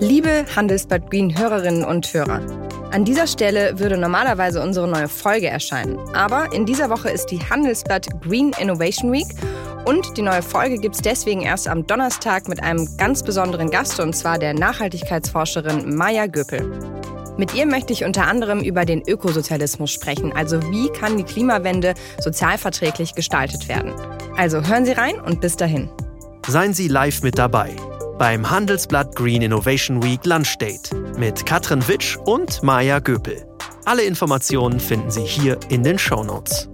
Liebe Handelsblatt Green Hörerinnen und Hörer, an dieser Stelle würde normalerweise unsere neue Folge erscheinen. Aber in dieser Woche ist die Handelsblatt Green Innovation Week und die neue Folge gibt es deswegen erst am Donnerstag mit einem ganz besonderen Gast und zwar der Nachhaltigkeitsforscherin Maya Göpel. Mit ihr möchte ich unter anderem über den Ökosozialismus sprechen, also wie kann die Klimawende sozialverträglich gestaltet werden. Also hören Sie rein und bis dahin. Seien Sie live mit dabei beim Handelsblatt Green Innovation Week Lunch Date mit Katrin Witsch und Maja Göpel. Alle Informationen finden Sie hier in den Show Notes.